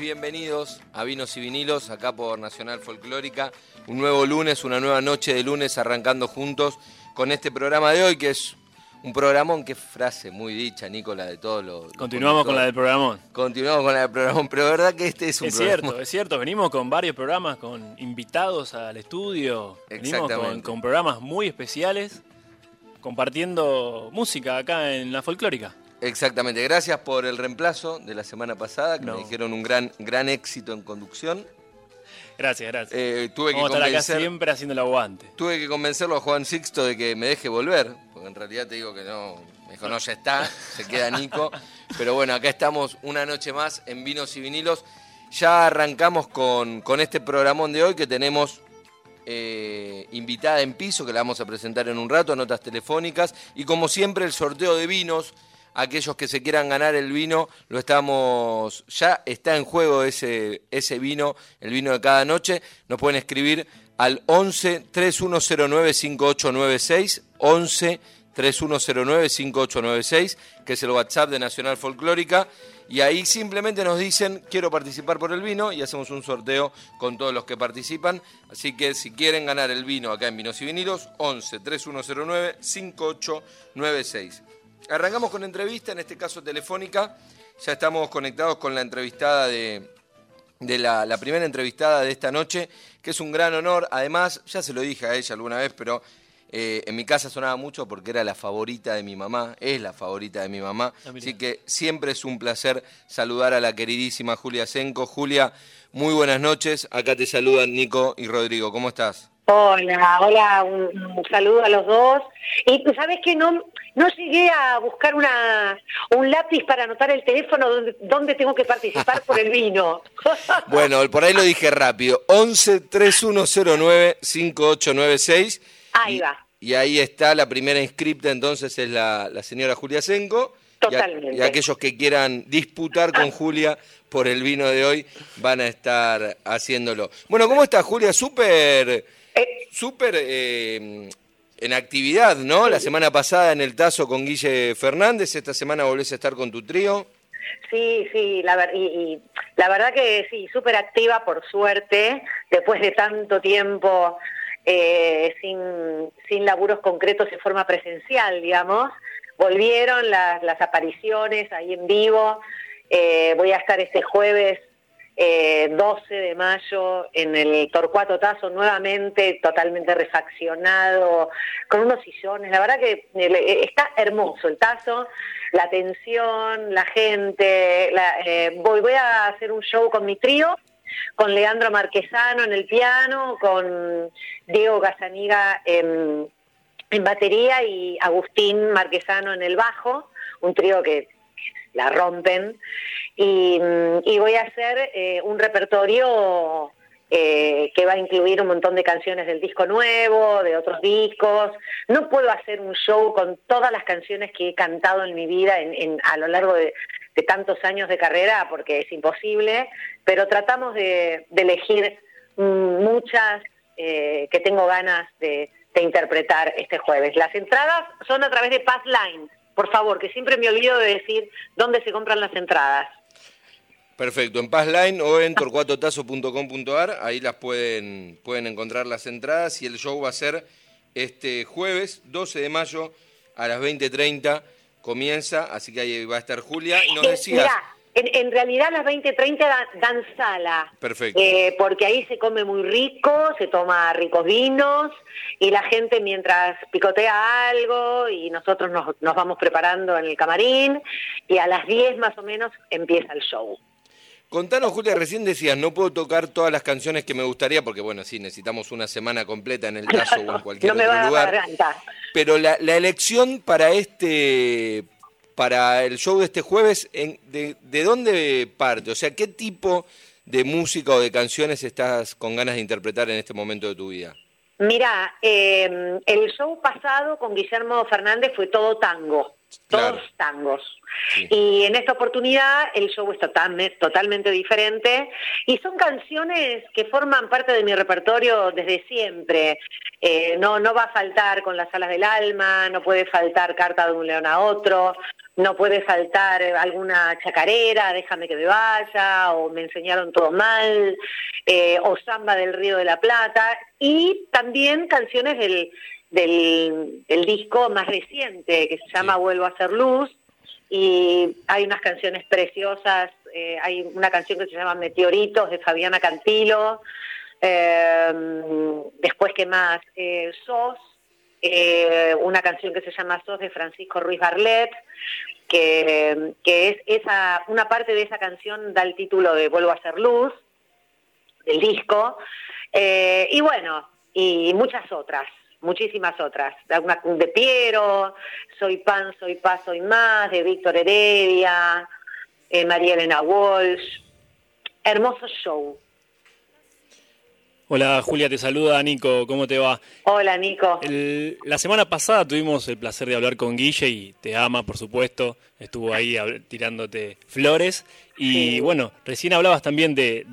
Bienvenidos a Vinos y Vinilos, acá por Nacional Folclórica. Un nuevo lunes, una nueva noche de lunes arrancando juntos con este programa de hoy que es un programón, qué frase muy dicha, Nicola, de todos los... Continuamos con la del programón. Continuamos con la del programón, pero verdad que este es un Es cierto, es cierto, venimos con varios programas, con invitados al estudio, venimos con, con programas muy especiales, compartiendo música acá en la folclórica. Exactamente, gracias por el reemplazo de la semana pasada, que me dijeron un gran, gran éxito en conducción. Gracias, gracias. Eh, tuve Vamos que a estar acá siempre haciendo el aguante. Tuve que convencerlo a Juan Sixto de que me deje volver, porque en realidad te digo que no, me dijo, no, ya está, se queda Nico. Pero bueno, acá estamos una noche más en Vinos y Vinilos. Ya arrancamos con, con este programón de hoy que tenemos eh, invitada en piso, que la vamos a presentar en un rato, notas telefónicas, y como siempre el sorteo de vinos aquellos que se quieran ganar el vino, lo estamos, ya está en juego ese, ese vino, el vino de cada noche, nos pueden escribir al 11 3109 5896, 11 3109 5896, que es el WhatsApp de Nacional Folclórica, y ahí simplemente nos dicen quiero participar por el vino y hacemos un sorteo con todos los que participan. Así que si quieren ganar el vino acá en Vinos y Vinilos, 11 3109 5896. Arrancamos con entrevista, en este caso telefónica. Ya estamos conectados con la entrevistada de, la, primera entrevistada de esta noche, que es un gran honor. Además, ya se lo dije a ella alguna vez, pero eh, en mi casa sonaba mucho porque era la favorita de mi mamá, es la favorita de mi mamá. Ah, Así que siempre es un placer saludar a la queridísima Julia Senco. Julia, muy buenas noches. Acá te saludan Nico y Rodrigo. ¿Cómo estás? Hola, hola, un, saludo a los dos. Y tú sabes que no, no llegué a buscar una, un lápiz para anotar el teléfono donde, tengo que participar por el vino. bueno, por ahí lo dije rápido. 11 3109 5896. Ahí va. Y ahí está la primera inscripta, entonces es la, la señora Julia Senco. Totalmente. Y, aquellos que quieran disputar con Julia por el vino de hoy van a estar haciéndolo. Bueno, ¿cómo está Julia? Súper eh, súper eh, en actividad, ¿no? La semana pasada en el Tazo con Guille Fernández, esta semana volvés a estar con tu trío. Sí, sí, la, y, la verdad que sí, súper activa por suerte, después de tanto tiempo eh, sin, sin laburos concretos de forma presencial, digamos. Volvieron las, las apariciones ahí en vivo. voy a estar este jueves 12 eh, de mayo en el Torcuato Tazo nuevamente totalmente refaccionado, con unos sillones. La verdad que eh, está hermoso el Tazo, la atención, la gente. Eh, voy, voy a hacer un show con mi trío, con Leandro Marquesano en el piano, con Diego Casaniga en, en batería y Agustín Marquesano en el bajo, un trío que la rompen. Y, voy a hacer eh, un repertorio eh, que va a incluir un montón de canciones del disco nuevo, de otros discos. No puedo hacer un show con todas las canciones que he cantado en mi vida en, a lo largo de, tantos años de carrera porque es imposible, pero tratamos de, elegir muchas eh, que tengo ganas de, de interpretar este jueves. Las entradas son a través de Passline por favor, que siempre me olvido de decir dónde se compran las entradas. Perfecto, en Passline o en torcuatotazo.com.ar, ahí las pueden, pueden encontrar las entradas y el show va a ser este jueves 12 de mayo a las 20.30 comienza, así que ahí va a estar Julia. Y nos eh, decías... En, realidad las 20.30 dan, sala. Perfecto. Eh, porque ahí se come muy rico, se toma ricos vinos y la gente mientras picotea algo y nosotros nos, nos vamos preparando en el camarín y a las 10 más o menos empieza el show. Contanos, Julia, recién decías, no puedo tocar todas las canciones que me gustaría, porque bueno, sí, necesitamos una semana completa en el caso o en cualquier no me otro va lugar. A pero la, la, elección para este para el show de este jueves, en, de, ¿de dónde parte? O sea, ¿qué tipo de música o de canciones estás con ganas de interpretar en este momento de tu vida? Mira, eh, el show pasado con Guillermo Fernández fue todo tango, todos tangos. Y en esta oportunidad el show es totalmente, totalmente diferente y son canciones que forman parte de mi repertorio desde siempre. Eh, no, no va a faltar con las alas del alma, no puede faltar Carta de un león a otro, no puede faltar alguna chacarera, déjame que me vaya, o me enseñaron todo mal, eh, o samba del Río de la Plata, y también canciones del, del, disco más reciente que se llama Vuelvo a ser luz, y hay unas canciones preciosas, eh, hay una canción que se llama Meteoritos de Fabiana Cantilo, eh, después que más, Sos, eh, una canción que se llama Sos de Francisco Ruiz Barlet, que, es esa, una parte de esa canción da el título de Vuelvo a ser luz, del disco, eh, y bueno, y muchas otras, muchísimas otras, de Piero, Soy Pan, Soy Paz, Soy Más, de Víctor Heredia, eh, María Elena Walsh, hermoso show, Hola Julia, te saluda Nico, ¿cómo te va? Hola Nico. la semana pasada tuvimos el placer de hablar con Guille y te ama, por supuesto, estuvo ahí tirándote flores. Y bueno, recién hablabas también de,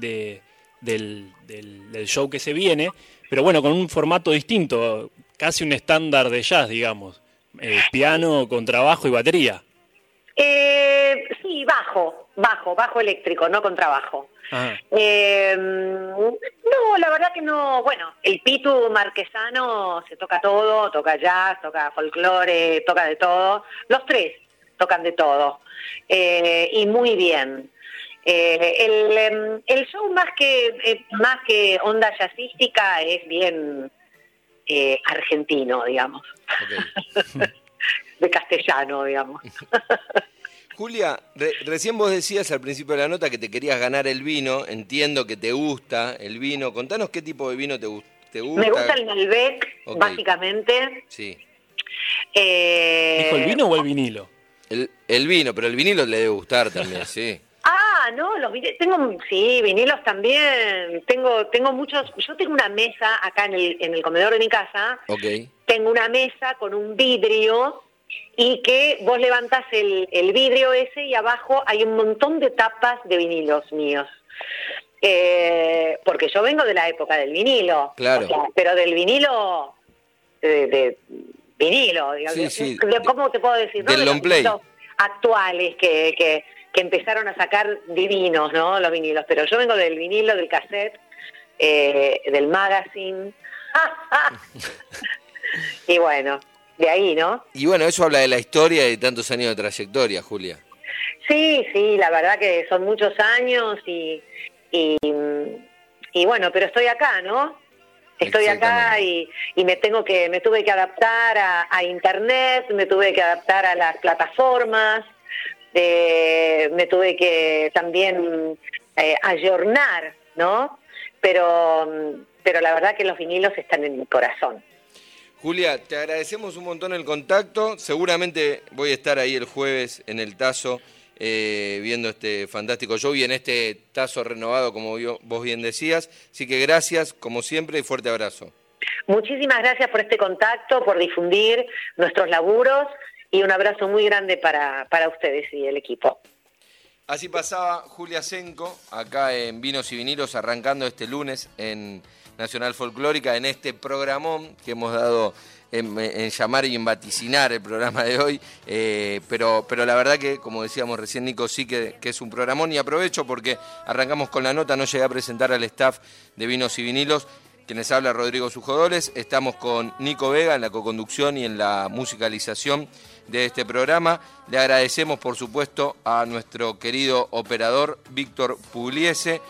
del, show que se viene, pero bueno, con un formato distinto, casi un estándar de jazz, digamos, eh, piano con trabajo y batería. Eh, sí, bajo, bajo, bajo eléctrico, no con trabajo. Eh, no, la verdad que no. Bueno, el Pitu marquesano se toca todo, toca jazz, toca folclore, toca de todo. Los tres tocan de todo. Eh, y muy bien. Eh, em, el, show más que más que onda jazzística es bien argentino, digamos. de castellano, digamos. Julia, recién vos decías al principio de la nota que te querías ganar el vino. Entiendo que te gusta el vino. Contanos qué tipo de vino te, gusta. Me gusta el Malbec, básicamente. Sí. Eh... ¿Dijo el vino o el vinilo? El, vino, pero el vinilo le debe gustar también, sí. Ah, no, los tengo, sí, vinilos también. Tengo, tengo muchos. Yo tengo una mesa acá en el, en el comedor de mi casa. Ok. Tengo una mesa con un vidrio y que vos levantás el, vidrio ese y abajo hay un montón de tapas de vinilos míos. Eh, porque yo vengo de la época del vinilo, claro. pero del vinilo, de, vinilo, digamos, ¿cómo te puedo decir? Del long play. actuales que, que, que, empezaron a sacar divinos, ¿no? Los vinilos, pero yo vengo del vinilo, del cassette, eh, del magazine. y bueno, de ahí, ¿no? Y bueno, eso habla de la historia y de tantos años de trayectoria, Julia. Sí, sí, la verdad que son muchos años y, y, bueno, pero estoy acá, ¿no? Estoy acá y, y, me tengo que, me tuve que adaptar a, internet, me tuve que adaptar a las plataformas, eh, me tuve que también eh, ayornar, ¿no? Pero, pero la verdad que los vinilos están en mi corazón. Julia, te agradecemos un montón el contacto. Seguramente voy a estar ahí el jueves en el Tazo eh, viendo este fantástico show y en este Tazo renovado, como vos bien decías. Así que gracias, como siempre, y fuerte abrazo. Muchísimas gracias por este contacto, por difundir nuestros laburos y un abrazo muy grande para, para ustedes y el equipo. Así pasaba Julia Senco, acá en Vinos y Vinilos, arrancando este lunes en Nacional Folclórica en este programón que hemos dado en, llamar y en vaticinar el programa de hoy, eh, pero, pero la verdad que, como decíamos recién, Nico, sí que, es un programón y aprovecho porque arrancamos con la nota, no llegué a presentar al staff de Vinos y Vinilos, quienes habla Rodrigo Sujodoles, estamos con Nico Vega en la coconducción y en la musicalización de este programa. Le agradecemos, por supuesto, a nuestro querido operador Víctor Pugliese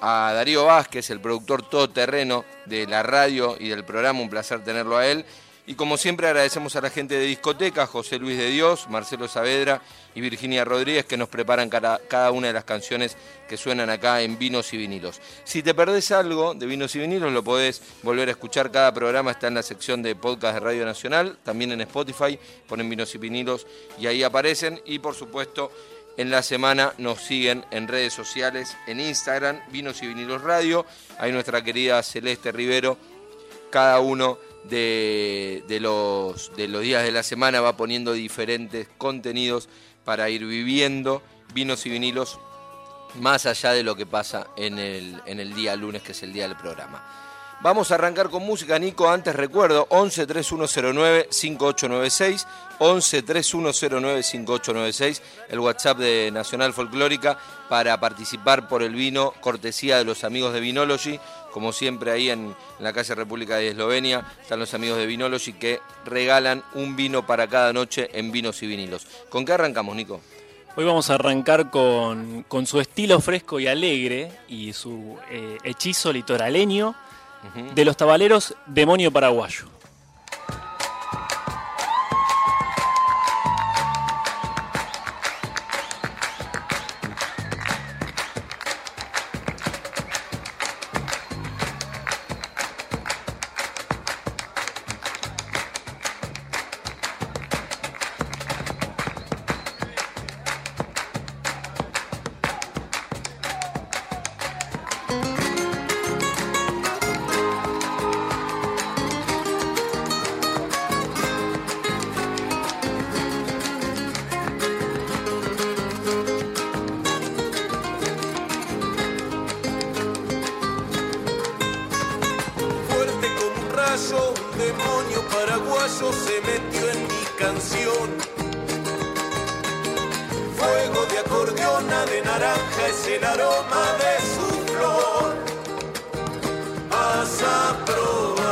a Darío Vázquez, el productor todoterreno de la radio y del programa, un placer tenerlo a él. Y como siempre agradecemos a la gente de discoteca, José Luis de Dios, Marcelo Saavedra y Virginia Rodríguez que nos preparan cada, una de las canciones que suenan acá en Vinos y Vinilos. Si te perdés algo de Vinos y Vinilos lo podés volver a escuchar, cada programa está en la sección de podcast de Radio Nacional, también en Spotify, ponen Vinos y Vinilos y ahí aparecen. Y por supuesto en la semana nos siguen en redes sociales, en Instagram, Vinos y Vinilos Radio, hay nuestra querida Celeste Rivero, cada uno de, los, de los días de la semana va poniendo diferentes contenidos para ir viviendo vinos y vinilos más allá de lo que pasa en el, en el día lunes, que es el día del programa. Vamos a arrancar con música, Nico. Antes recuerdo, 11 3109 5896, 11 3109 5896, el WhatsApp de Nacional Folclórica para participar por el vino, cortesía de los amigos de Vinology. Como siempre, ahí en, la calle República de Eslovenia están los amigos de Vinology que regalan un vino para cada noche en vinos y vinilos. ¿Con qué arrancamos, Nico? Hoy vamos a arrancar con, su estilo fresco y alegre y su eh, hechizo litoraleño de los tabaleros Demonio Paraguayo. de naranja es el aroma de su flor. Vas a probar,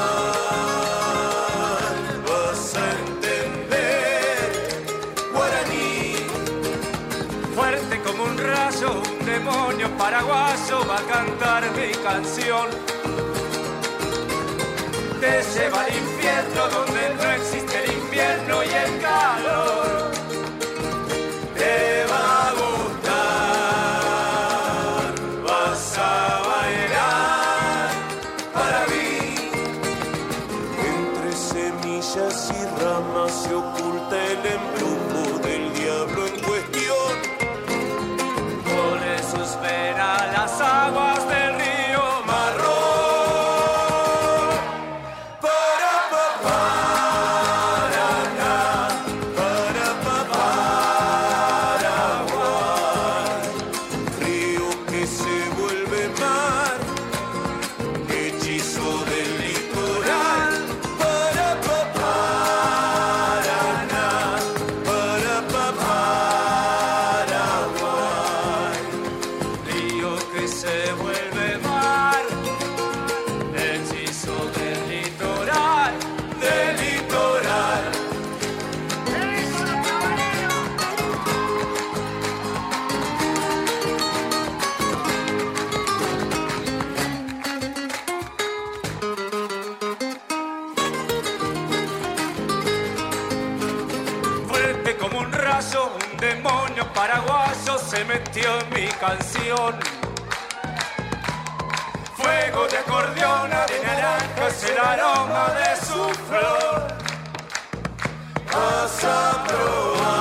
vas a entender. Guaraní, fuerte como un rayo, un demonio paraguayo va a cantar mi canción. Te lleva al infierno donde no existe demonio paraguayo se metió en mi canción. Fuego de acordeona de naranja es el aroma de su flor. Vas a probar,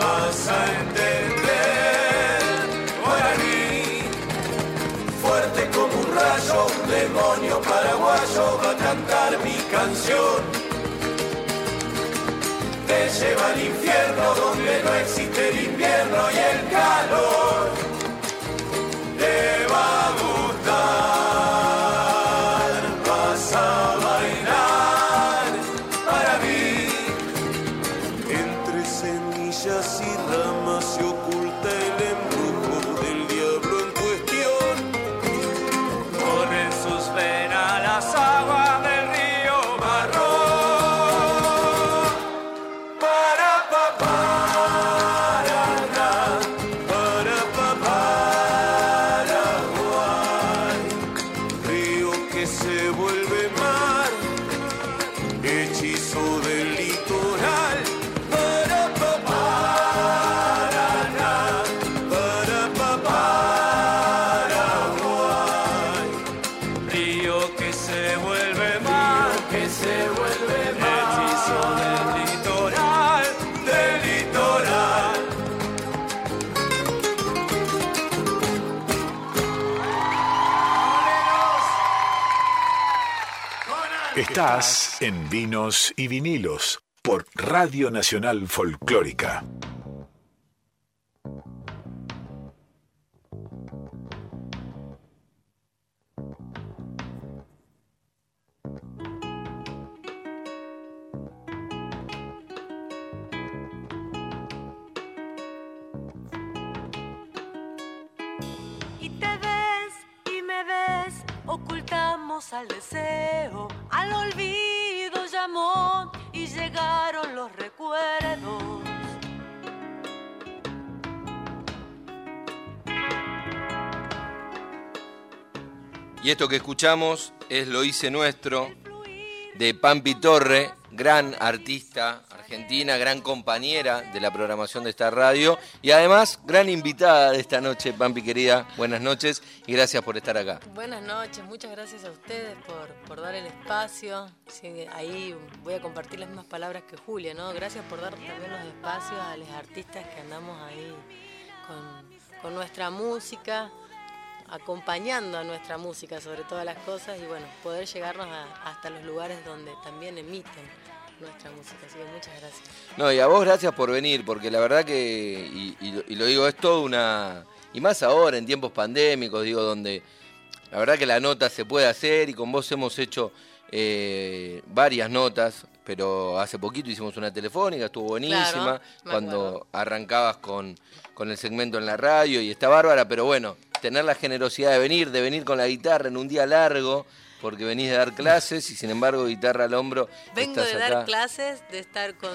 vas a entender. Guaraní, fuerte como un rayo, un demonio paraguayo va a cantar mi canción lleva al infierno donde no existe el invierno y el calor. Estás en Vinos y Vinilos por Radio Nacional Folclórica. Al deseo, al olvido llamó y llegaron los recuerdos. Y esto que escuchamos es Lo hice nuestro de Pampi Torre, gran artista argentina, gran compañera de la programación de esta radio y además gran invitada de esta noche, Pampi querida. Buenas noches y gracias por estar acá. Buenas noches, muchas gracias a ustedes por, por dar el espacio. Ahí voy a compartir las mismas palabras que Julia, ¿no? Gracias por dar también los espacios a los artistas que andamos ahí con, nuestra música, acompañando a nuestra música sobre todas las cosas y bueno, poder llegarnos hasta los lugares donde también emiten nuestra música. Así que muchas gracias. No, y a vos gracias por venir, porque la verdad que, y, y lo- y lo digo, es todo una... Y más ahora, en tiempos pandémicos, digo, donde la verdad que la nota se puede hacer y con vos hemos hecho eh, varias notas, pero hace poquito hicimos una telefónica, estuvo buenísima, Claro, cuando arrancabas con, con el segmento en la radio y está bárbara, pero bueno, tener la generosidad de venir, de venir con la guitarra en un día largo, porque venís de dar clases y sin embargo guitarra al hombro. Vengo estás de dar acá. clases, de estar con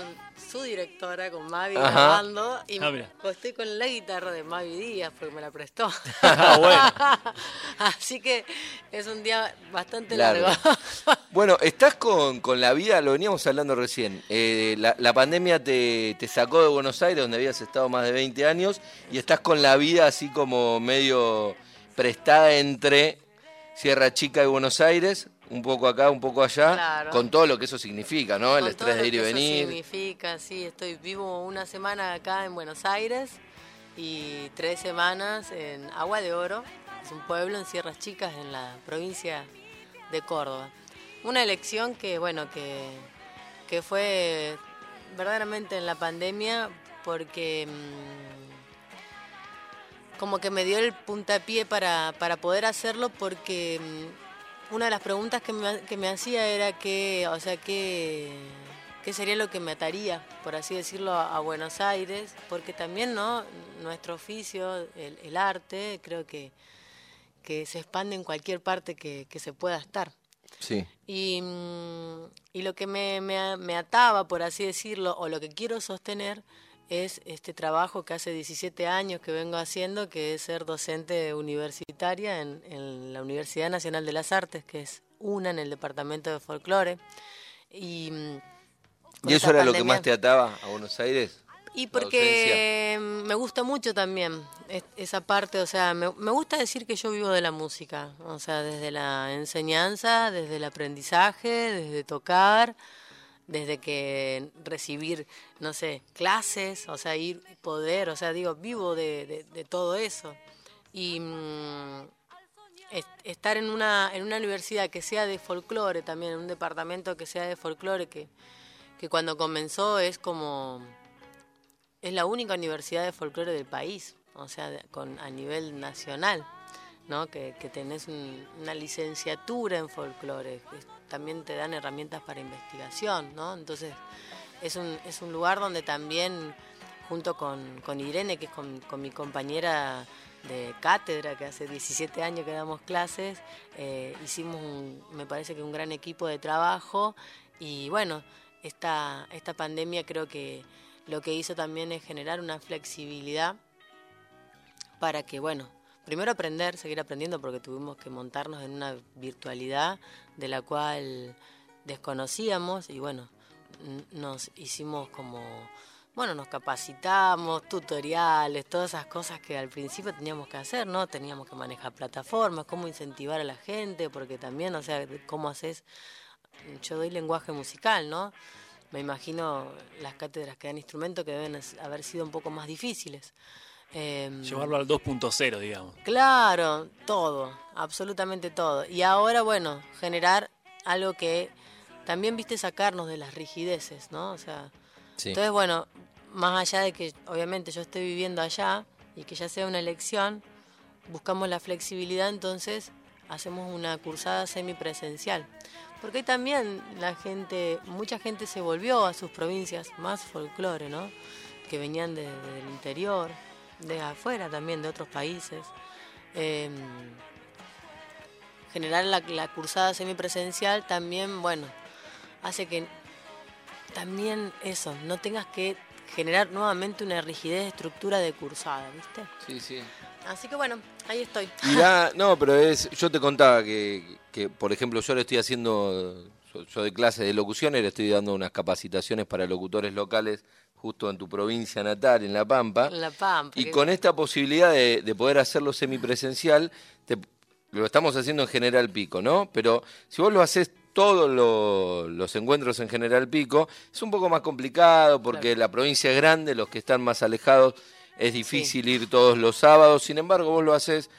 su directora, con Mavi, Ajá. grabando. Y Ah, mira. estoy con la guitarra de Mavi Díaz porque me la prestó. Ah, bueno. Así que es un día bastante Largo. largo. Bueno, estás con, con la vida, lo veníamos hablando recién. eh, la, la pandemia te, te sacó de Buenos Aires, donde habías estado más de 20 años, y estás con la vida así como medio prestada entre Sierra Chica y Buenos Aires, un poco acá, un poco allá, Claro. con todo lo que eso significa, ¿no? El Con estrés de ir y que eso venir. significa, sí, estoy vivo una semana acá en Buenos Aires y tres semanas en Agua de Oro, es un pueblo en Sierras Chicas en la provincia de Córdoba. Una elección que, bueno, que, que fue verdaderamente en la pandemia porque mm, como que me dio el puntapié para, para poder hacerlo porque mm, una de las preguntas que me, que me hacía era que, o sea, que, qué sería lo que me ataría, por así decirlo, a, a Buenos Aires, porque también, ¿no? Nuestro oficio, el, el arte, creo que, que se expande en cualquier parte que, que se pueda estar. Sí. Y, mm, y lo que me, me me ataba, por así decirlo, o lo que quiero sostener, es este trabajo que hace 17 años que vengo haciendo, que es ser docente universitaria en, en la Universidad Nacional de las Artes, que es una en el Departamento de Folclore. Y, mm, ¿Y eso era lo que más te ataba a Buenos Aires? y porque me gusta mucho también es- esa parte, o sea, me, me gusta decir que yo vivo de la música, o sea, desde la enseñanza, desde el aprendizaje, desde tocar, desde que recibir, no sé, clases, o sea, ir, poder, o sea, digo, vivo de, de- todo eso. Y mm, es- estar en una, en una universidad que sea de folclore también, en un departamento que sea de folclore, que, que cuando comenzó es como es la única universidad de folclore del país, o sea, con, a nivel nacional, Que, que tenés un- una licenciatura en folclore, también te dan herramientas para investigación, ¿no? Entonces, es un, es un lugar donde también, junto con, con Irene, que es con, con mi compañera de cátedra, que hace 17 años que damos clases, eh, hicimos, un- me parece que un gran equipo de trabajo y bueno, esta, esta pandemia creo que lo que hizo también es generar una flexibilidad para que, bueno, primero aprender, seguir aprendiendo, porque tuvimos que montarnos en una virtualidad de la cual desconocíamos y bueno, nos hicimos como bueno, nos capacitamos, tutoriales, todas esas cosas que al principio teníamos que hacer, ¿no? Teníamos que manejar plataformas, cómo incentivar a la gente, porque también, o sea, cómo haces, yo doy lenguaje musical, ¿no? Me imagino las cátedras que dan instrumentos que deben haber sido un poco más difíciles. Em, Llevarlo al 2.0, digamos. Claro, todo, absolutamente todo. Y ahora, bueno, generar algo que también, viste, sacarnos de las rigideces, ¿no? O sea, Sí. entonces, bueno, más allá de que obviamente yo estoy viviendo allá y que ya sea una elección, buscamos la flexibilidad, entonces hacemos una cursada semipresencial. Porque también la gente, mucha gente se volvió a sus provincias, más folclore, ¿no? Que venían de- del interior, de afuera también, de otros países. Em, generar la, la cursada semipresencial también, bueno, hace que también eso, no tengas que generar nuevamente una rigidez de estructura de cursada, ¿viste? Sí, sí. Así que bueno, ahí estoy. Y da- no, pero es, yo te contaba que, que, por ejemplo, yo le estoy haciendo, yo, yo de clase de locución y le estoy dando unas capacitaciones para locutores locales justo en tu provincia natal, en La Pampa. La Pampa. Y con esta posibilidad de, de poder hacerlo semipresencial, te- lo estamos haciendo en General Pico, ¿no? Pero si vos lo haces todos lo- los encuentros en General Pico, es un poco más complicado porque Claro. la provincia es grande, los que están más alejados es difícil ir todos los sábados, sin embargo vos lo haces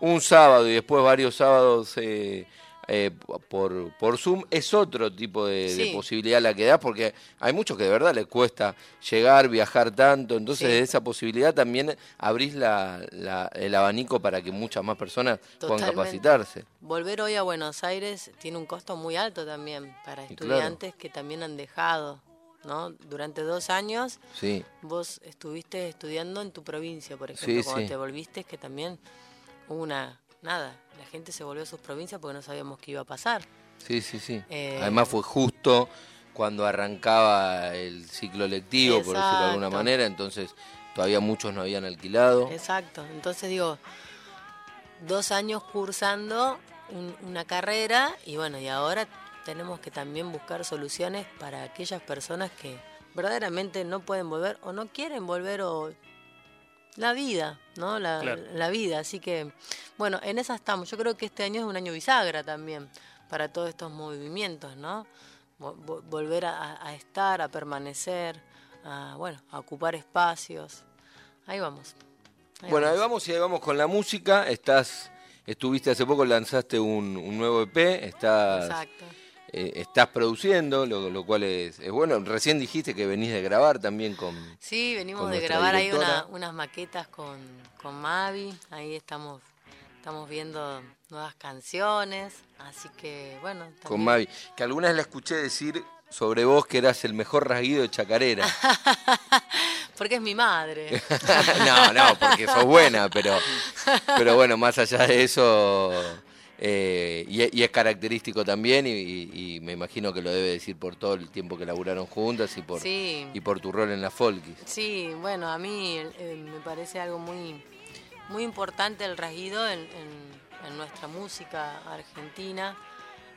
un sábado y después varios sábados eh, eh, por, por Zoom, es otro tipo de, posibilidad la que das porque hay muchos que de verdad les cuesta llegar, viajar tanto, entonces Sí. de esa posibilidad también abrís la, la- el abanico para que muchas más personas puedan capacitarse. Volver hoy a Buenos Aires tiene un costo muy alto también para Y claro. estudiantes que también han dejado, ¿no? Durante dos años Sí, vos estuviste estudiando en tu provincia, por Sí, ejemplo, cuando sí. te volviste, que también hubo una, nada, la gente se volvió a sus provincias porque no sabíamos qué iba a pasar. sí, sí, sí. Eh, Además fue justo cuando arrancaba el ciclo lectivo, por decirlo de alguna Exacto. manera, entonces todavía muchos no habían alquilado. Exacto, entonces digo, dos años cursando un- una carrera y bueno, y ahora tenemos que también buscar soluciones para aquellas personas que verdaderamente no pueden volver o no quieren volver o la vida, ¿no? La, Claro. la vida, así que bueno, en esa estamos. Yo creo que este año es un año bisagra también para todos estos movimientos, ¿no? Vo- vo- Volver a, a estar, a permanecer, a, bueno, a ocupar espacios. Ahí vamos. Ahí Bueno, ahí vamos. vamos y ahí vamos con la música. Estás, estuviste hace poco, lanzaste un, un nuevo EP, estás, Exacto. Eh, estás produciendo, lo, lo cual es, es bueno. Recién dijiste que venís de grabar también con... Sí, venimos con de grabar ahí una- unas maquetas con, con Mavi. Ahí estamos, estamos viendo nuevas canciones. Así que, bueno. con también- Mavi, que alguna vez la escuché decir sobre vos que eras el mejor rasguido de chacarera. Porque es mi madre. no, no, porque sos buena, pero, pero bueno, más allá de eso, eh, y, es- y es característico también, y, y- y me imagino que lo debe decir por todo el tiempo que laburaron juntas y por, Sí. y por tu rol en la Folkis. Sí, bueno, a mí eh, me parece algo muy, muy importante el rasguido en, en- en nuestra música argentina,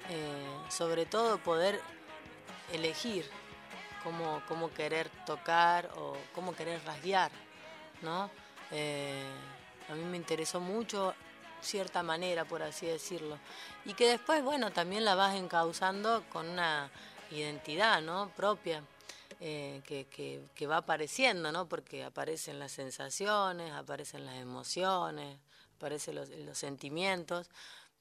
eh, sobre todo poder elegir cómo, cómo querer tocar o cómo querer rasguear, ¿no? A mí me interesó mucho cierta manera, por así decirlo. Y que después, bueno, también la vas encauzando con una identidad, ¿no? Propia, eh, que, que, que va apareciendo, ¿no? Porque aparecen las sensaciones, aparecen las emociones, aparecen los, los sentimientos.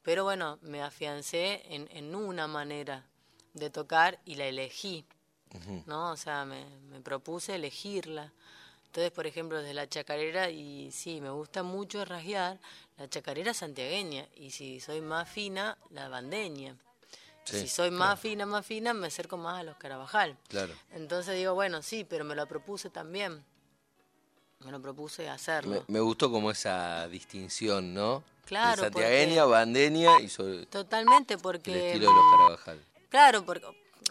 Pero bueno, me afiancé en, en una manera de tocar y la elegí, ¿no? O sea, me, me propuse elegirla. Entonces, por ejemplo, desde la chacarera, y sí, me gusta mucho rasguear, la chacarera santiagueña, y si soy más fina, la bandeña. Sí, si soy más fina, más fina, me acerco más a los carabajal. Claro. Entonces digo, bueno, sí, pero me lo propuse también. Me lo propuse hacerlo. me gustó como esa distinción, ¿no? Claro, De santiagueña, porque- bandeña y sobre Totalmente, el porque... estilo de los Carabajal. Claro, porque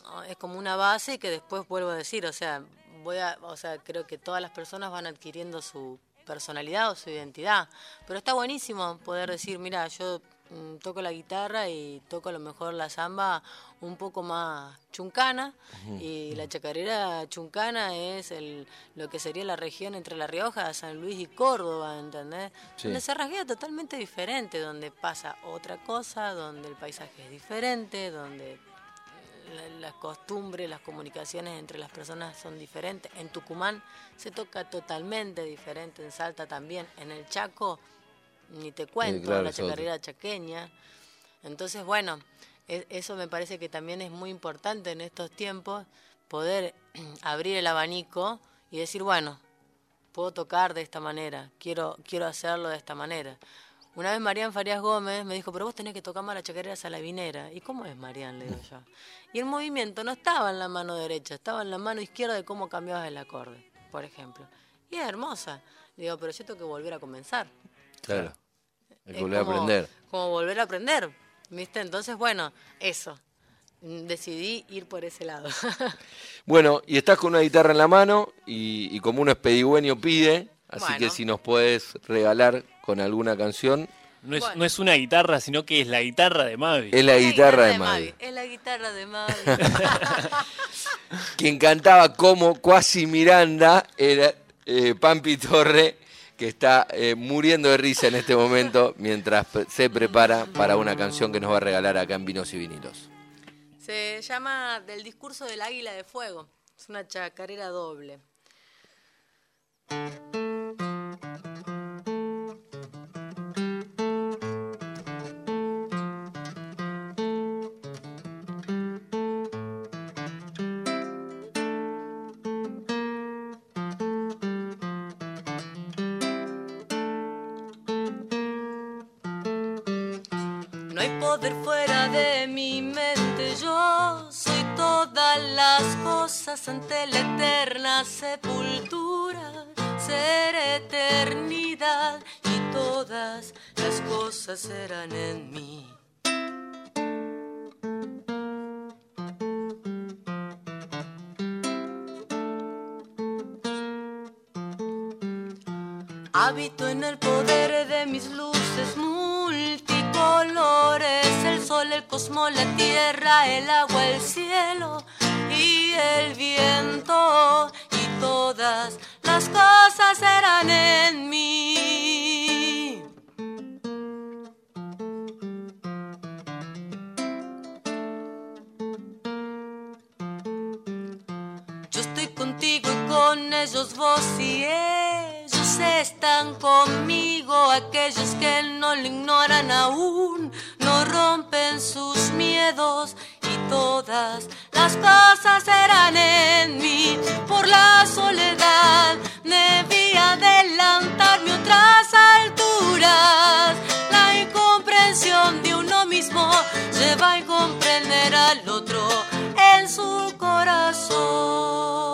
oh, es como una base que después vuelvo a decir, o sea, voy a, o sea, creo que todas las personas van adquiriendo su personalidad o su identidad, pero está buenísimo poder decir, mira, yo mm, toco la guitarra y toco a lo mejor la samba un poco más chuncana y la chacarera chuncana es el, lo que sería la región entre La Rioja, San Luis y Córdoba, ¿entendés? Sí. Donde se rasguea totalmente diferente, donde pasa otra cosa, donde el paisaje es diferente, donde la- las costumbres, las comunicaciones entre las personas son diferentes. En Tucumán se toca totalmente diferente, en Salta también, en el Chaco ni te cuento, claro, la chacarera chaqueña. Entonces, bueno, e- eso me parece que también es muy importante en estos tiempos, poder abrir el abanico y decir, bueno, puedo tocar de esta manera, quiero, quiero hacerlo de esta manera. Una vez Marian Farías Gómez me dijo, pero vos tenés que tocar más la chacarera salabinera. ¿Y cómo es Marian? Le digo yo. Y el movimiento no estaba en la mano derecha, estaba en la mano izquierda de cómo cambiabas el acorde, por ejemplo. Y es hermosa. Le digo, pero yo tengo que volver a comenzar. Claro. Hay que volver a aprender. Como volver a aprender, ¿viste? Entonces, bueno, eso. Decidí ir por ese lado. Bueno, y estás con una guitarra en la mano y, y como uno es pedigüeño pide, así Bueno. que si nos puedes regalar con alguna canción, No es, Bueno. no es una guitarra, sino que es la guitarra de Mavi. es la guitarra de Mavi. Es la guitarra de Mavi. Quien cantaba como Cuasi Miranda era eh, Pampi Torre, que está eh, muriendo de risa en este momento mientras se prepara para una canción que nos va a regalar acá en Vinos y Vinilos. Se llama Del discurso del águila de fuego. Es una chacarera doble. Cosas serán en mí. Habito en el poder de mis luces multicolores, el sol, el cosmos, la tierra, el agua, el cielo y el viento y todas las cosas serán en mí. Conmigo. Aquellos que no lo ignoran aún, no rompen sus miedos y todas las cosas serán en mí. Por la soledad debí adelantarme otras alturas. La incomprensión de uno mismo lleva a comprender al otro en su corazón.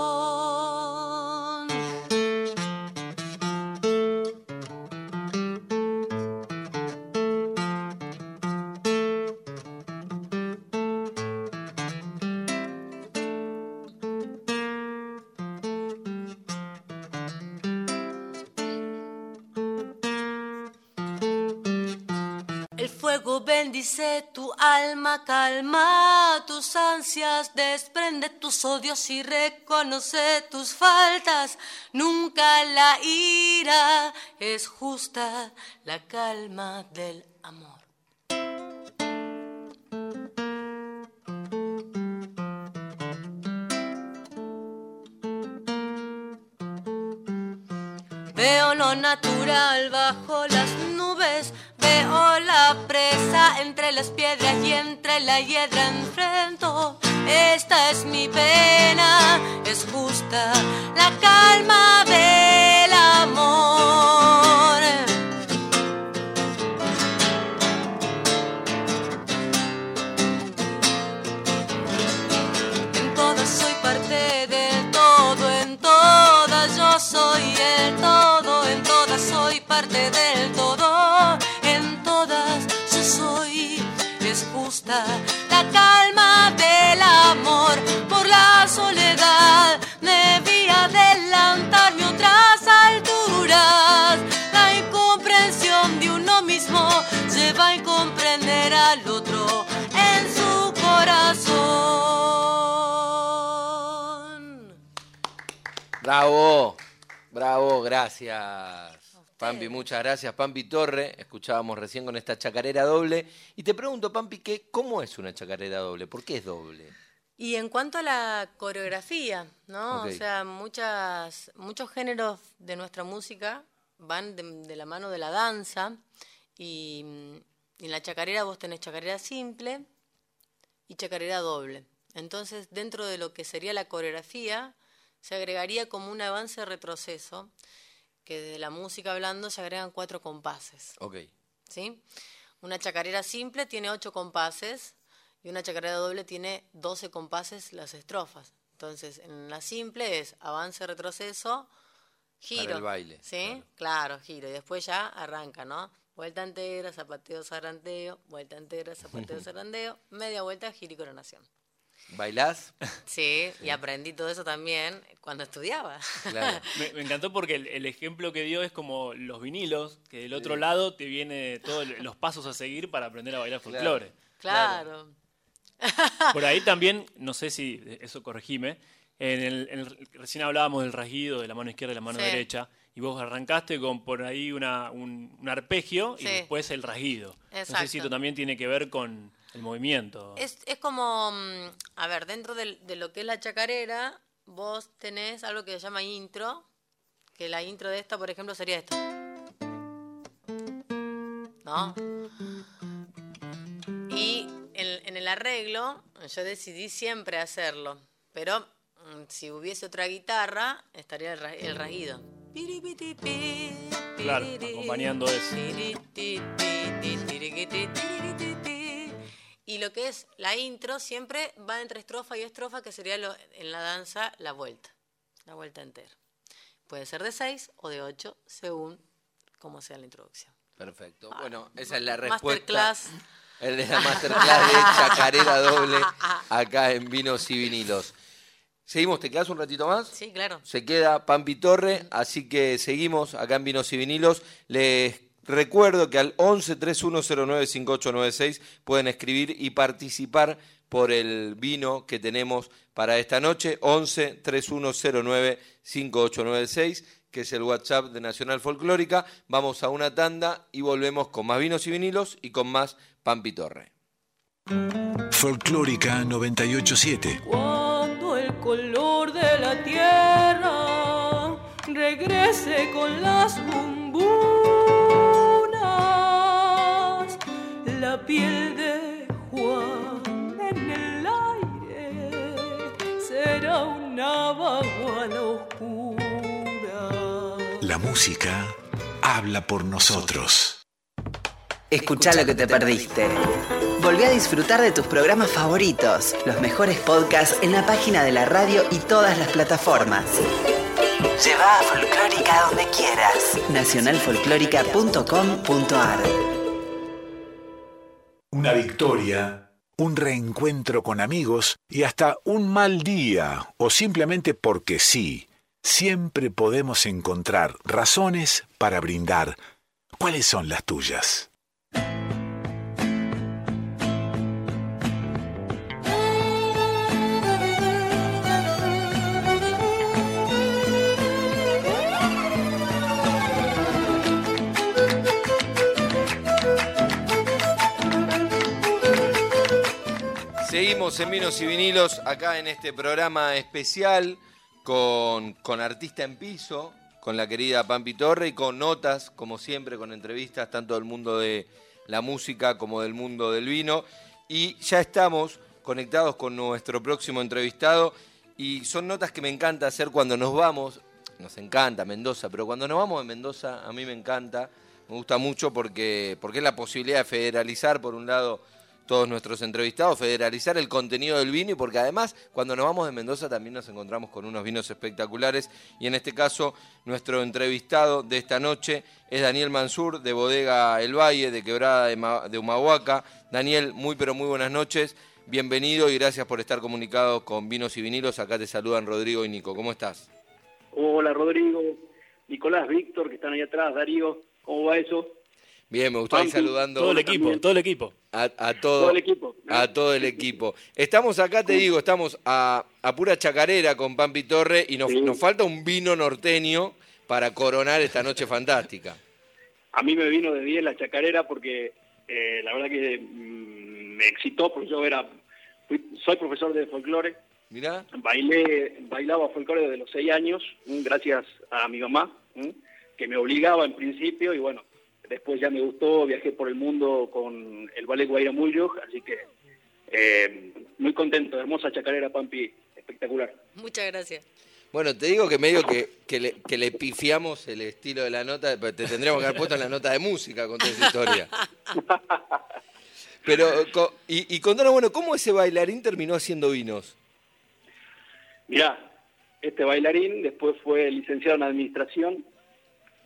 Tu alma, calma tus ansias, desprende tus odios y reconoce tus faltas. Nunca la ira es justa, la calma del amor. Veo lo natural bajo las nubes, veo la presa entre las piedras y entre la hiedra enfrento. Esta es mi pena, es justa la calma del amor. Bravo, bravo, gracias. Pampi, muchas gracias. Pampi Torre, escuchábamos recién con esta chacarera doble. Y te pregunto, Pampi, ¿qué, ¿cómo es una chacarera doble? ¿Por qué es doble? Y en cuanto a la coreografía, ¿no? O sea, muchas, muchos géneros de nuestra música van de, de la mano de la danza y, y en la chacarera vos tenés chacarera simple y chacarera doble. Entonces, dentro de lo que sería la coreografía, se agregaría como un avance-retroceso, que desde la música hablando se agregan cuatro compases. Ok. ¿sí? Una chacarera simple tiene ocho compases y una chacarera doble tiene 12 compases las estrofas. Entonces, en la simple es avance, retroceso, giro. el baile, ¿Sí? Claro. giro. Y después ya arranca, ¿no? Vuelta entera, zapateo, zarandeo, vuelta entera, zapateo, zarandeo, media vuelta, giro y coronación. ¿Bailás? Sí, y aprendí todo eso también cuando estudiaba. Claro. Me, me encantó porque el, el ejemplo que dio es como los vinilos, que del otro lado te viene todos los pasos a seguir para aprender a bailar Claro. folclore. Claro. Por ahí también, no sé si eso corregime, en el, en el- recién hablábamos del rasguido de la mano izquierda y la mano Sí. derecha, y vos arrancaste con por ahí una, un, un arpegio y después el rasguido. No sé si Exacto. esto también tiene que ver con el movimiento. Es, es como, mm, a ver, dentro del- de lo que es la chacarera, vos tenés algo que se llama intro, que la intro de esta, por ejemplo, sería esta. ¿No? Y en, en el arreglo, yo decidí siempre hacerlo, pero mm, si hubiese otra guitarra, estaría el, el rasguido. Claro, acompañando eso. Y lo que es la intro siempre va entre estrofa y estrofa, que sería lo- en la danza la vuelta, la vuelta entera. Puede ser de 6 o de 8, según cómo sea la introducción. Perfecto. Bueno, esa es la respuesta. Masterclass. El de la masterclass de chacarera doble acá en Vinos y Vinilos. Seguimos, ¿te quedas un ratito más? Sí, claro. Se queda Pampi Torre, así que seguimos acá en Vinos y Vinilos. Les recuerdo que al 11 3109 5896 pueden escribir y participar por el vino que tenemos para esta noche. 11 3109 5896, que es el WhatsApp de Nacional Folclórica. Vamos a una tanda y volvemos con más vinos y vinilos y con más Pampi Torre. Folclórica 987. Cuando el color de la tierra regrese con las la piel de Juan en el aire será una vaguada oscura. La música habla por nosotros. Escucha lo que te perdiste. Volví a disfrutar de tus programas favoritos, los mejores podcasts en la página de la radio y todas las plataformas. Lleva a Folclórica donde quieras. Nacionalfolclórica.com.ar Una victoria, un reencuentro con amigos y hasta un mal día o simplemente porque sí. Siempre podemos encontrar razones para brindar. ¿Cuáles son las tuyas? Seguimos en Vinos y Vinilos, acá en este programa especial con, con artista en piso, con la querida Pampi Torre y con notas, como siempre, con entrevistas tanto del mundo de la música como del mundo del vino. Y ya estamos conectados con nuestro próximo entrevistado y son notas que me encanta hacer cuando nos vamos. Nos encanta Mendoza, pero cuando nos vamos de Mendoza a mí me encanta, me gusta mucho porque, porque es la posibilidad de federalizar, por un lado, todos nuestros entrevistados, federalizar el contenido del vino y porque además cuando nos vamos de Mendoza también nos encontramos con unos vinos espectaculares y en este caso nuestro entrevistado de esta noche es Daniel Mansur de Bodega El Valle de Quebrada de, Ma- de Humahuaca. Daniel, muy pero muy buenas noches, bienvenido y gracias por estar comunicado con Vinos y Vinilos. Acá te saludan Rodrigo y Nico, ¿cómo estás? Hola Rodrigo, Nicolás, Víctor, que están ahí atrás, Darío, ¿cómo va eso? Bien, me gustó ahí Pampi, saludando Todo el equipo, también. todo el equipo. a, a Todo todo, el equipo. a todo el equipo. Estamos acá, te digo, estamos a, a pura chacarera con Pampi Torre y nos, Sí. nos falta un vino norteño para coronar esta noche fantástica. A mí me vino de 10 la chacarera porque eh, la verdad que mm, me excitó porque yo era fui- soy profesor de folclore, Mirá, bailé bailaba folclore desde los 6 años, mm, gracias a mi mamá, mm, que me obligaba en principio y bueno, después ya me gustó, viajé por el mundo con el ballet Guaira Muyo, así que eh, muy contento, hermosa chacarera Pampi, espectacular. Muchas gracias. bueno, te digo que medio que, que, le, que le pifiamos el estilo de la nota, pero te tendríamos que haber puesto en la nota de música con toda esa historia. Pero, y, y contanos, bueno, ¿cómo ese bailarín terminó haciendo vinos? Mirá, este bailarín después fue licenciado en administración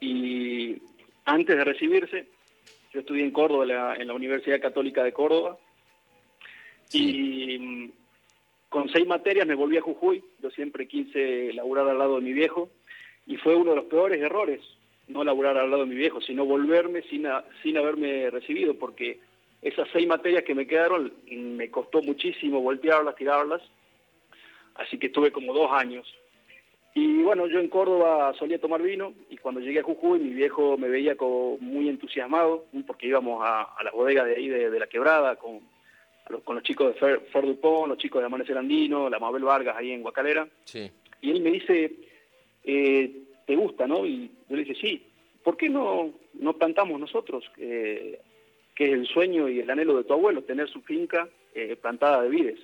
y antes de recibirse, yo estudié en Córdoba, la- en la Universidad Católica de Córdoba, y mm, con seis materias me volví a Jujuy, yo siempre quise laburar al lado de mi viejo, y fue uno de los peores errores, no laburar al lado de mi viejo, sino volverme sin, a- sin haberme recibido, porque esas seis materias que me quedaron mm, me costó muchísimo voltearlas, tirarlas, así que estuve como dos años. Y bueno, yo en Córdoba solía tomar vino y cuando llegué a Jujuy mi viejo me veía como muy entusiasmado porque íbamos a, a las bodegas de ahí de, de la quebrada con, a los, con los chicos de Fer, Fer Dupont, los chicos de Amanecer Andino, la Mabel Vargas ahí en Guacalera. Sí. Y él me dice, eh, ¿te gusta, no? Y yo le dije, sí, ¿por qué no, no plantamos nosotros? Eh, que es el sueño y el anhelo de tu abuelo, tener su finca eh, plantada de vides.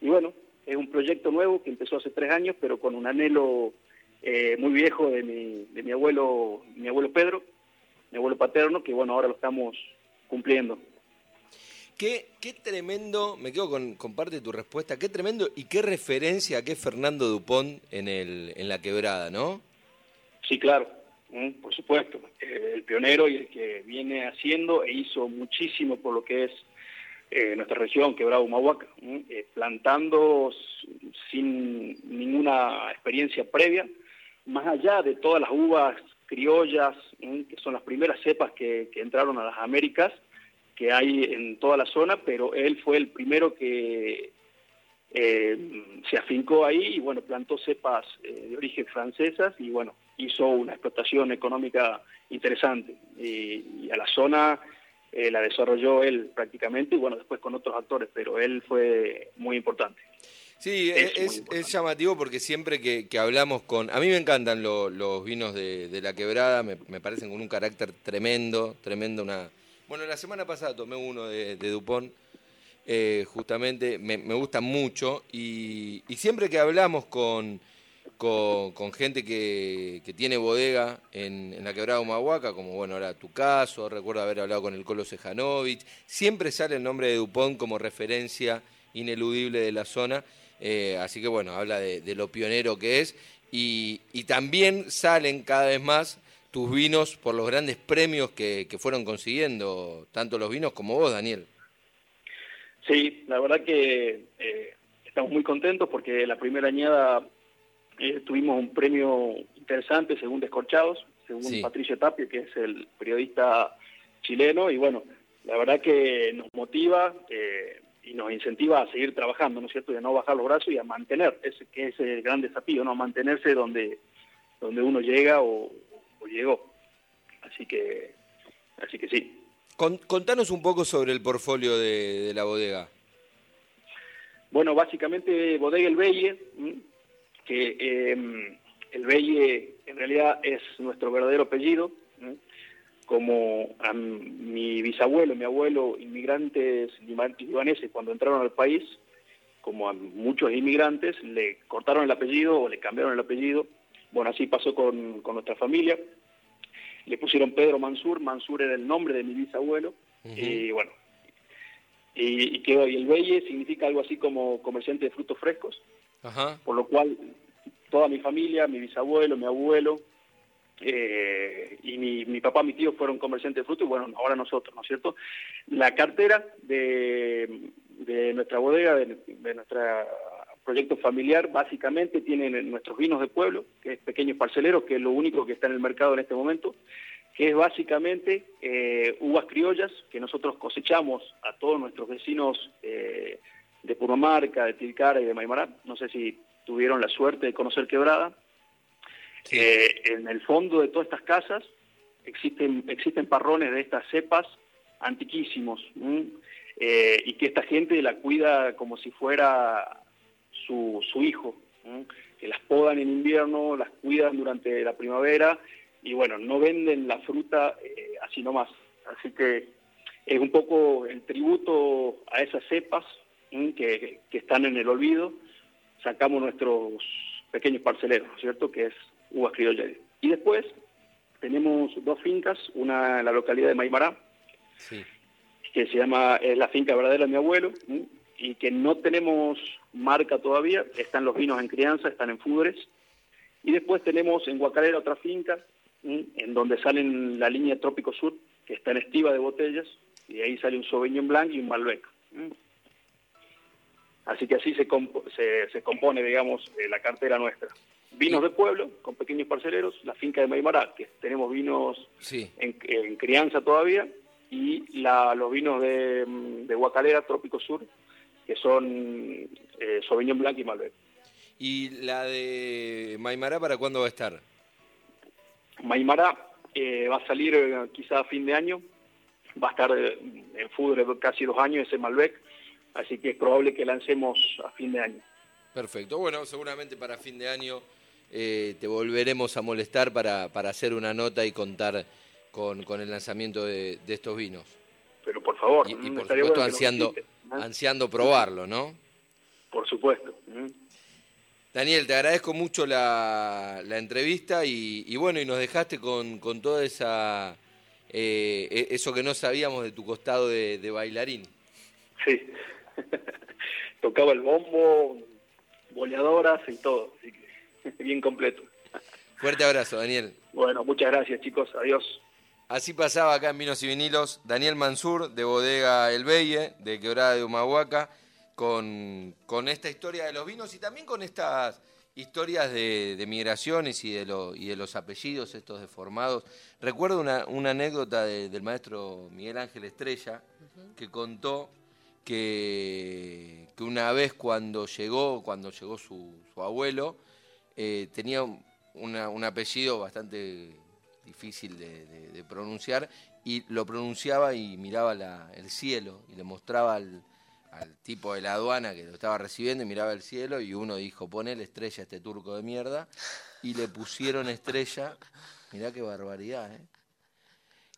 Y bueno, es un proyecto nuevo que empezó hace tres años, pero con un anhelo eh, muy viejo de mi, de mi abuelo, mi abuelo Pedro, mi abuelo paterno, que bueno, ahora lo estamos cumpliendo. Qué, qué tremendo, me quedo con, con parte de tu respuesta, qué tremendo y qué referencia que es Fernando Dupont en, el, en la quebrada, ¿no? Sí, claro, mm, por supuesto. Eh, el pionero y el que viene haciendo e hizo muchísimo por lo que es eh, nuestra región, Quebrada Humahuaca, eh, plantando sin ninguna experiencia previa, más allá de todas las uvas criollas, que son las primeras cepas que, que entraron a las Américas, que hay en toda la zona, pero él fue el primero que eh, se afincó ahí y bueno, plantó cepas eh, de origen francesas y bueno, hizo una explotación económica interesante. Y a la zona eh, la desarrolló él prácticamente y bueno, después con otros actores, pero él fue muy importante. Sí, Es importante. es llamativo porque siempre que, que hablamos con... A mí me encantan lo- los vinos de, de la quebrada, me, me parecen con un carácter tremendo, tremendo. Una... Bueno, la semana pasada tomé uno de, de Dupont, eh, justamente, me, me gusta mucho y, y siempre que hablamos con, con, gente que, que tiene bodega en, la quebrada Humahuaca, como bueno, ahora tu caso, recuerdo haber hablado con el Colo Sejanovic, siempre sale el nombre de Dupont como referencia ineludible de la zona, eh, así que bueno, habla de, de lo pionero que es y, y también salen cada vez más tus vinos por los grandes premios que, que fueron consiguiendo, tanto los vinos como vos, Daniel. Sí, la verdad que eh, estamos muy contentos porque la primera añada eh, tuvimos un premio interesante según Descorchados, según Sí. Patricio Tapia, que es el periodista chileno, y bueno, la verdad que nos motiva eh, y nos incentiva a seguir trabajando, ¿no es cierto? Y a no bajar los brazos y a mantener, ese que es el gran desafío, ¿no? Mantenerse donde, donde uno llega o, o llegó. Así que, así que sí. Con- contanos un poco sobre el portfolio de, de la bodega. Bueno, básicamente Bodega El Belle, ¿m? Que eh, El Belle en realidad es nuestro verdadero apellido, como a mi bisabuelo, mi abuelo, inmigrantes liban- libaneses cuando entraron al país, como a muchos inmigrantes, le cortaron el apellido o le cambiaron el apellido. Bueno, así pasó con, con nuestra familia. Le pusieron Pedro Mansur, Mansur era el nombre de mi bisabuelo, y bueno, y, y quedó, y el Belle significa algo así como comerciante de frutos frescos, Por lo cual toda mi familia, mi bisabuelo, mi abuelo, eh, y mi, mi papá, mi tío fueron comerciantes de frutos, y bueno, ahora nosotros, ¿no es cierto? La cartera de, de nuestra bodega, de, de nuestro proyecto familiar, básicamente tienen nuestros vinos de pueblo, que es pequeños parceleros, que es lo único que está en el mercado en este momento, que es básicamente eh, uvas criollas que nosotros cosechamos a todos nuestros vecinos eh, de Purmamarca, de Tilcara y de Maimará. No sé si tuvieron la suerte de conocer Quebrada. Eh, en el fondo de todas estas casas existen, existen parrones de estas cepas antiquísimos. Eh, y que esta gente la cuida como si fuera su, su hijo, ¿m? que las podan en invierno, las cuidan durante la primavera y bueno, no venden la fruta eh, así nomás. Así que es un poco el tributo a esas cepas. Que, que están en el olvido. Sacamos nuestros pequeños parceleros, ¿cierto? Que es uvas criollas. Y después tenemos dos fincas, una en la localidad de Maimará, Sí. que se llama, es la finca verdadera de mi abuelo, y que no tenemos marca todavía, están los vinos en crianza, están en fudres. Y después tenemos en Guacalera otra finca, en donde salen la línea Trópico Sur, que está en estiva de botellas, y de ahí sale un Sauvignon Blanc y un Malbec. Así que así se, compo- se, se compone, digamos, eh, la cartera nuestra. Vinos de pueblo, con pequeños parceleros, la finca de Maimará, que tenemos vinos Sí. en, en crianza todavía, y la- los vinos de, de Guacalera, Trópico Sur, que son eh, Sauvignon Blanc y Malbec. ¿Y la de Maimará para cuándo va a estar? Maimará eh, va a salir eh, quizá a fin de año, va a estar eh, en fútbol casi dos años ese Malbec, así que es probable que lancemos a fin de año. Perfecto. Bueno, seguramente para fin de año eh, te volveremos a molestar para, para hacer una nota y contar con, con el lanzamiento de, de estos vinos. Pero por favor, Y, y mm, por supuesto bueno ansiando, visite, ansiando probarlo, ¿no? Por supuesto. Daniel, te agradezco mucho la, la entrevista y, y bueno, y nos dejaste con, con toda esa eh, e- eso que no sabíamos de tu costado de, de bailarín. Sí. Tocaba el bombo, boleadoras y todo, así que bien completo. Fuerte abrazo, Daniel. Bueno, muchas gracias chicos, adiós. Así pasaba acá en Vinos y Vinilos Daniel Mansur, de Bodega El Beye, de Quebrada de Humahuaca, con, con esta historia de los vinos y también con estas historias de, de migraciones y de, lo- y de los apellidos estos deformados. Recuerdo una, una anécdota de- del maestro Miguel Ángel Estrella, que contó que, una vez cuando llegó, cuando llegó su, abuelo, eh, tenía un apellido bastante difícil de, pronunciar y lo pronunciaba y miraba el cielo y le mostraba al, al tipo de la aduana que lo estaba recibiendo y miraba el cielo y uno dijo, ponele estrella a este turco de mierda y le pusieron estrella, mirá qué barbaridad, ¿eh?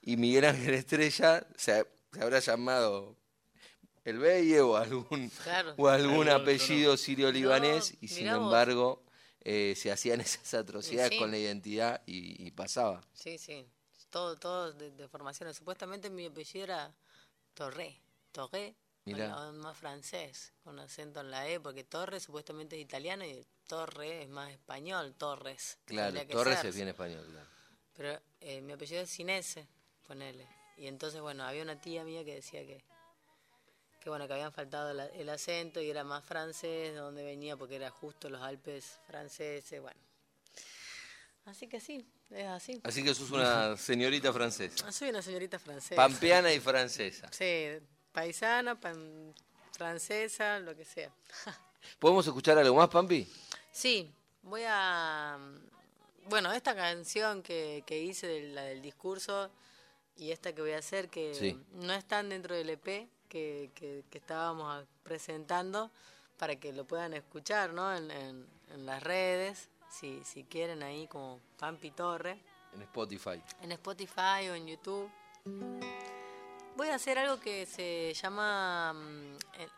Y Miguel Ángel Estrella se, se habrá llamado el Beye o algún, Claro. o algún apellido sirio-libanés No, y sin embargo eh, se hacían esas atrocidades sí. con la identidad y, y pasaba. Sí, sí. Todo, todo de, de formaciones. Supuestamente mi apellido era Torre. Torre. Mirá. bueno, más francés, con acento en la E, porque Torre supuestamente es italiano y Torre es más español, Torres. Claro, Torres ser. es bien español, claro. Pero eh, mi apellido es Sinese, ponele. Y entonces, bueno, había una tía mía que decía que, que bueno, que habían faltado la- el acento y era más francés, de donde venía, porque era justo los Alpes franceses, bueno. Así que sí, es así. Así que sos una señorita francesa. Soy una señorita francesa. Pampeana y francesa. Sí, paisana, pan- francesa, lo que sea. ¿Podemos escuchar algo más, Pampi? Sí, voy a... Bueno, esta canción que, que hice la del discurso y esta que voy a hacer, que Sí. no están dentro del EP que, que, que estábamos presentando, para que lo puedan escuchar ¿no? en, en, en las redes, si, si quieren ahí como Pampi Torre, En Spotify. en Spotify o en YouTube. Voy a hacer algo que se llama, mm, en,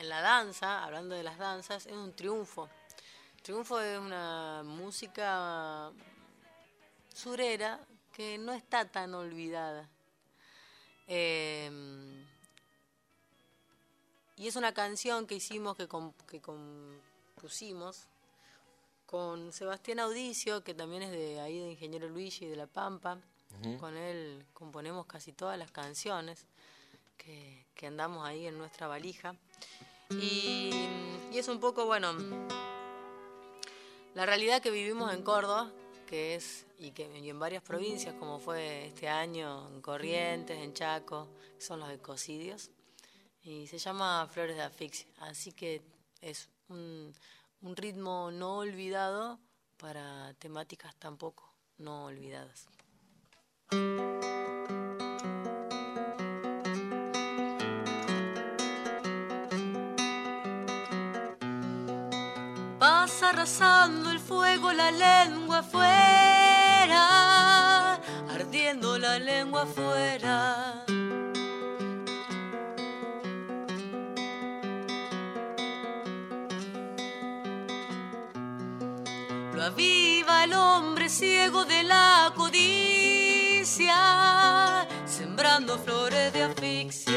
en la danza, hablando de las danzas, es un triunfo. Triunfo es una música surera que no está tan olvidada. Eh, y es una canción que hicimos, que, com- que compusimos con Sebastián Audicio, que también es de ahí de Ingeniero Luigi de La Pampa. Con él componemos casi todas las canciones que, que andamos ahí en nuestra valija. Y, y es un poco, bueno, la realidad que vivimos en Córdoba, que es, y que y en varias provincias, como fue este año, en Corrientes, en Chaco, que son los ecocidios, y se llama Flores de Asfixia. Así que es un, un ritmo no olvidado para temáticas tampoco no olvidadas. Pasa arrasando el fuego la lengua afuera, ardiendo la lengua afuera. El hombre ciego de la codicia, sembrando flores de asfixia.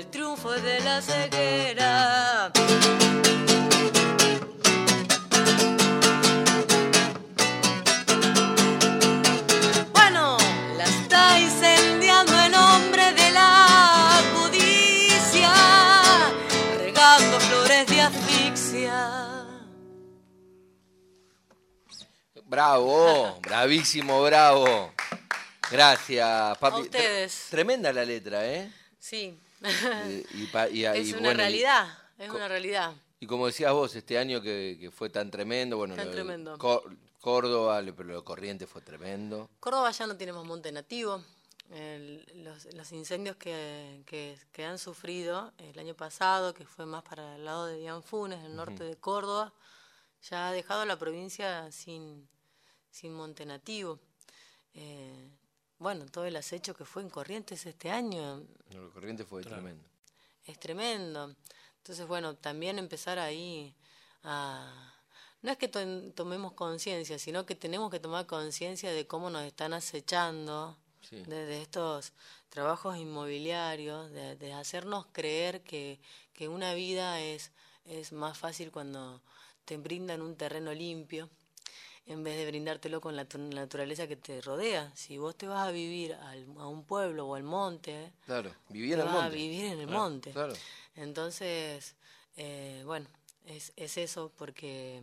El triunfo de la ceguera. Bueno, la está incendiando el hombre de la codicia, regando flores de asfixia. Bravo, bravísimo, bravo. Gracias, papi. A ustedes. Tre- Tremenda la letra, ¿eh? Sí, y pa- y- es y una bueno, realidad, es una realidad. Y como decías vos, este año que, que fue tan tremendo, bueno, Tan lo tremendo. Có- Córdoba, pero lo de Corrientes fue tremendo. Córdoba ya no tiene más monte nativo. El- los, los incendios que, que- que han sufrido el año pasado, que fue más para el lado de Dianfunes, el norte de Córdoba, ya ha dejado a la provincia sin, sin monte nativo. Eh, bueno, todo el acecho que fue en Corrientes este año Lo de Corrientes fue tremendo. es tremendo. Entonces, bueno, también empezar ahí a... No es que to- tomemos conciencia, sino que tenemos que tomar conciencia de cómo nos están acechando Sí. desde estos trabajos inmobiliarios, de, de hacernos creer que, que una vida es, es más fácil cuando te brindan un terreno limpio en vez de brindártelo con la, tu- naturaleza que te rodea. Si vos te vas a vivir al- a un pueblo o al monte, Claro, vivía en el vas a monte. vivir en el Claro, monte. Claro. Entonces, eh, bueno, es, es eso porque,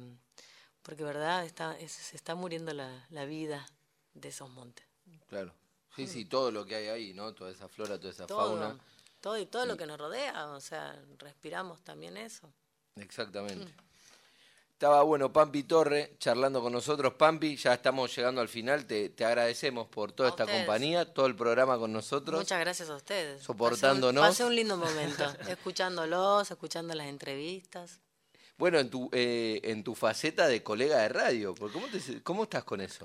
porque verdad está, es- se está muriendo la, la vida de esos montes. Claro. Sí, sí, todo lo que hay ahí, ¿no? Toda esa flora, toda esa Todo, fauna. todo y todo lo que nos rodea, o sea, respiramos también eso. Exactamente. Mm. Estaba bueno Pampi Torre charlando con nosotros. Pampi, ya estamos llegando al final. Te, te agradecemos por toda A esta ustedes. compañía, todo el programa con nosotros. Muchas gracias a ustedes. Soportándonos. Pasé un, pasé un lindo momento, escuchándolos, escuchando las entrevistas. bueno, en tu, eh, en tu faceta de colega de radio. ¿Cómo, te- cómo estás con eso?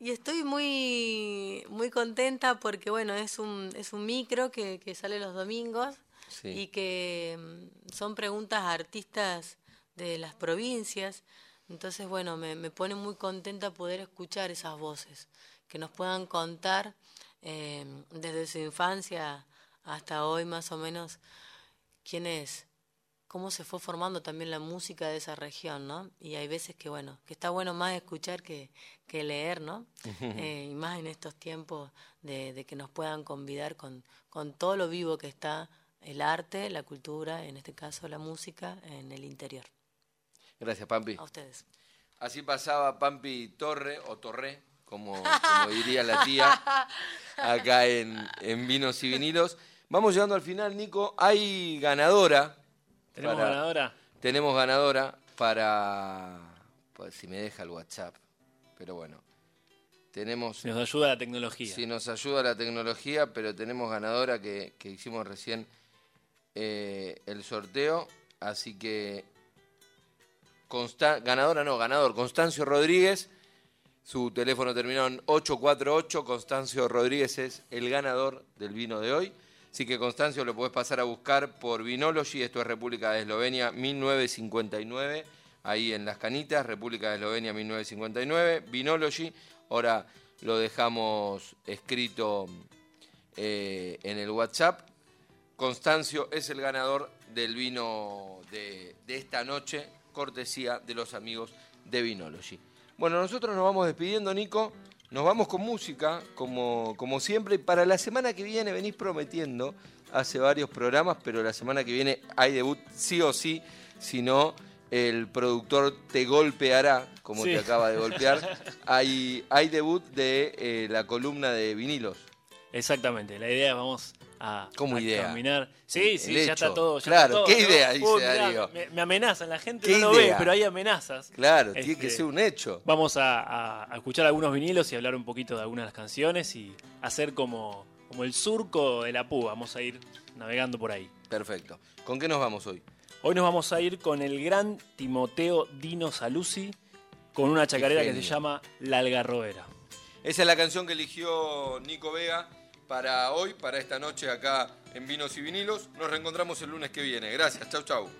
Y estoy muy, muy contenta porque, bueno, es un, es un micro que, que sale los domingos Sí. y que mm, son preguntas a artistas de las provincias. Entonces, bueno, me, me pone muy contenta poder escuchar esas voces, que nos puedan contar eh, desde su infancia hasta hoy más o menos quién es, cómo se fue formando también la música de esa región, ¿no? Y hay veces que, bueno, que está bueno más escuchar que, que leer, ¿no? Eh, y más en estos tiempos de, de que nos puedan convidar con, con todo lo vivo que está el arte, la cultura, en este caso la música, en el interior. Gracias, Pampi. A ustedes. Así pasaba Pampi Torre, o Torre, como, como diría la tía, acá en, en Vinos y Vinilos. Vamos llegando al final, Nico. Hay ganadora. ¿Tenemos para- ganadora? Tenemos ganadora para... Pues si me deja el WhatsApp. Pero bueno. Tenemos... Si nos ayuda la tecnología. Si nos ayuda la tecnología, pero tenemos ganadora que, que hicimos recién eh, el sorteo. Así que. Ganadora no, ganador, Constancio Rodríguez. Su teléfono terminó en 848. Constancio Rodríguez es el ganador del vino de hoy. Así que Constancio lo podés pasar a buscar por Vinology. Esto es República de Eslovenia 1959. Ahí en Las Canitas, República de Eslovenia 1959. Vinology. Ahora lo dejamos escrito eh, en el WhatsApp. Constancio es el ganador del vino de esta noche, cortesía de los amigos de Vinology. Bueno, nosotros nos vamos despidiendo, Nico. Nos vamos con música, como, como siempre. Para la semana que viene venís prometiendo, hace varios programas, pero la semana que viene hay debut sí o sí, si no el productor te golpeará, como Sí. te acaba de golpear. Hay, hay debut de eh, la columna de vinilos. Exactamente, la idea vamos a, ¿Cómo a idea? caminar. Sí, sí, ya está todo. ya Claro, está todo, ¿qué ¿no? idea dice mirá, Darío? Me, me amenazan, la gente ¿Qué no lo ve, pero hay amenazas. Claro, tiene Este, que ser un hecho. Vamos a, escuchar algunos vinilos y hablar un poquito de algunas canciones y hacer como, como el surco de la púa. Vamos a ir navegando por ahí. Perfecto. ¿Con qué nos vamos hoy? Hoy nos vamos a ir con el gran Timoteo Dino Saluzzi con una chacarera que se llama La Algarrobera. Esa es la canción que eligió Nico Vega para hoy, para esta noche acá en Vinos y Vinilos. Nos reencontramos el lunes que viene. Gracias, chau, chau.